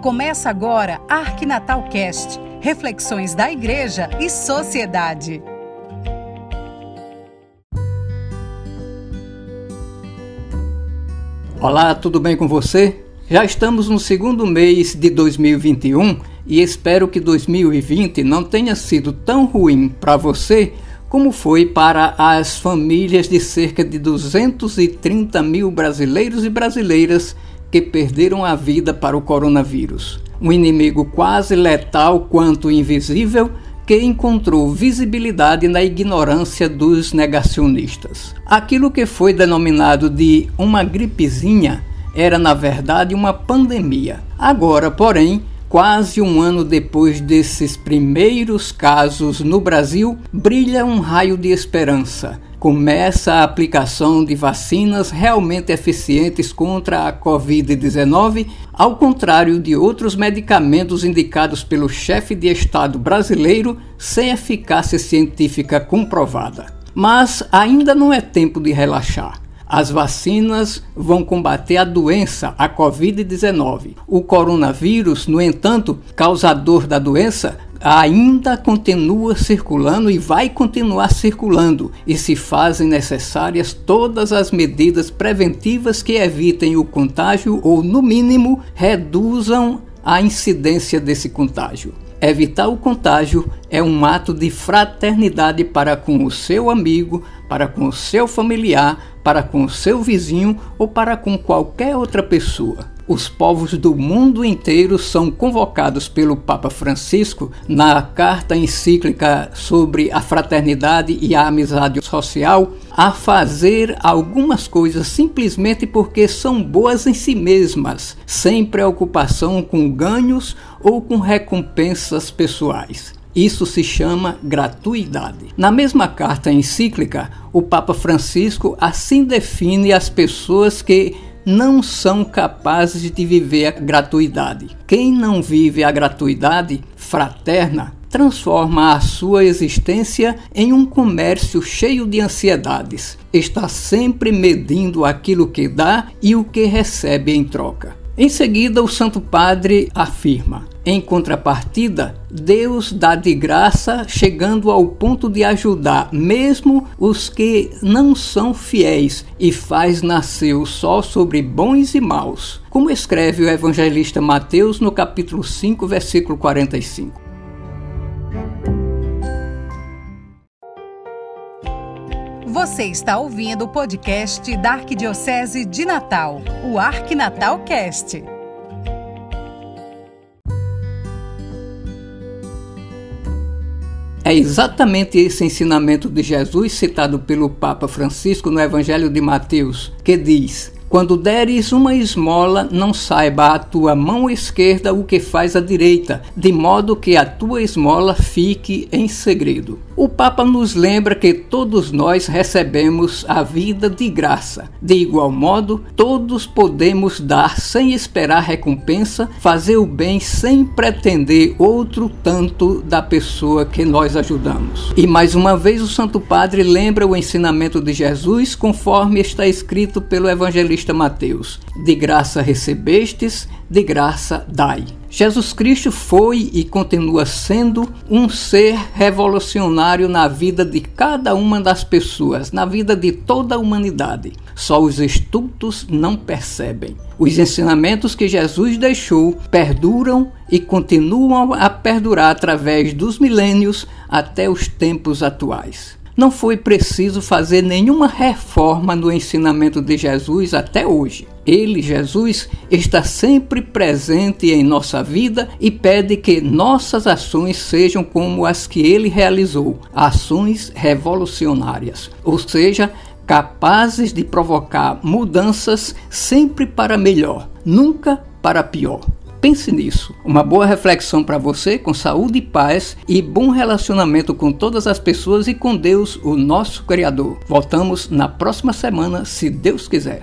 Começa agora Arquinatal Cast, reflexões da igreja e sociedade. Olá, tudo bem com você? Já estamos no segundo mês de 2021 e espero que 2020 não tenha sido tão ruim para você como foi para as famílias de cerca de 230 mil brasileiros e brasileiras que perderam a vida para o coronavírus. Um inimigo quase letal quanto invisível que encontrou visibilidade na ignorância dos negacionistas. Aquilo que foi denominado de uma gripezinha era, na verdade, uma pandemia. Agora, porém, quase um ano depois desses primeiros casos no Brasil, brilha um raio de esperança começa a aplicação de vacinas realmente eficientes contra a Covid-19, ao contrário de outros medicamentos indicados pelo chefe de Estado brasileiro sem eficácia científica comprovada. Mas ainda não é tempo de relaxar. As vacinas vão combater a doença, a Covid-19. O coronavírus, no entanto, causador da doença, ainda continua circulando e vai continuar circulando, e se fazem necessárias todas as medidas preventivas que evitem o contágio ou, no mínimo, reduzam a incidência desse contágio. Evitar o contágio é um ato de fraternidade para com o seu amigo, para com o seu familiar, para com o seu vizinho ou para com qualquer outra pessoa os povos do mundo inteiro são convocados pelo Papa Francisco na carta encíclica sobre a fraternidade e a amizade social a fazer algumas coisas simplesmente porque são boas em si mesmas, sem preocupação com ganhos ou com recompensas pessoais. Isso se chama gratuidade. Na mesma carta encíclica, o Papa Francisco assim define as pessoas que não são capazes de viver a gratuidade. Quem não vive a gratuidade fraterna transforma a sua existência em um comércio cheio de ansiedades. Está sempre medindo aquilo que dá e o que recebe em troca. Em seguida, o Santo Padre afirma: em contrapartida, Deus dá de graça, chegando ao ponto de ajudar mesmo os que não são fiéis e faz nascer o sol sobre bons e maus, como escreve o evangelista Mateus no capítulo 5, versículo 45. Você está ouvindo o podcast da Arquidiocese de Natal, o Arquinatal Cast. É exatamente esse ensinamento de Jesus citado pelo Papa Francisco no Evangelho de Mateus, que diz: quando deres uma esmola, não saiba a tua mão esquerda o que faz a direita, de modo que a tua esmola fique em segredo. O Papa nos lembra que todos nós recebemos a vida de graça. De igual modo, todos podemos dar sem esperar recompensa, fazer o bem sem pretender outro tanto da pessoa que nós ajudamos. E mais uma vez, o Santo Padre lembra o ensinamento de Jesus conforme está escrito pelo evangelista evangelista Mateus: De graça recebestes, de graça dai. Jesus Cristo foi e continua sendo um ser revolucionário na vida de cada uma das pessoas, na vida de toda a humanidade. Só os estultos não percebem. Os ensinamentos que Jesus deixou perduram e continuam a perdurar através dos milênios até os tempos atuais não foi preciso fazer nenhuma reforma no ensinamento de Jesus até hoje. Ele, Jesus, está sempre presente em nossa vida e pede que nossas ações sejam como as que ele realizou ações revolucionárias, ou seja, capazes de provocar mudanças sempre para melhor, nunca para pior. Pense nisso. Uma boa reflexão para você com saúde e paz e bom relacionamento com todas as pessoas e com Deus, o nosso Criador. Voltamos na próxima semana, se Deus quiser.